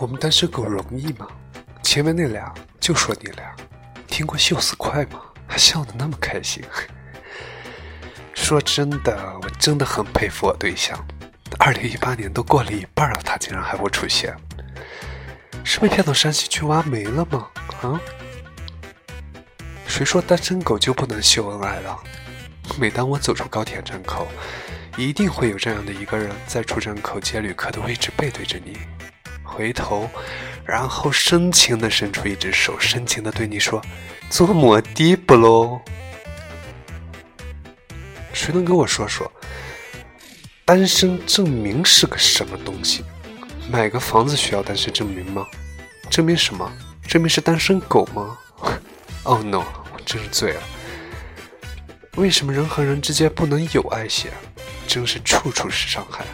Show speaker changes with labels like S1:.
S1: 我们单身狗容易吗？前面那俩就说你俩，听过秀死快吗？还笑得那么开心。说真的，我真的很佩服我对象。二零一八年都过了一半了，他竟然还不出现，是被骗到山西去挖煤了吗？啊？谁说单身狗就不能秀恩爱了？每当我走出高铁站口，一定会有这样的一个人在出站口接旅客的位置背对着你，回头，然后深情的伸出一只手，深情的对你说：“坐摩的不喽？”谁能跟我说说，单身证明是个什么东西？买个房子需要单身证明吗？证明什么？证明是单身狗吗？Oh no！我真是醉了。为什么人和人之间不能有爱些？真是处处是伤害。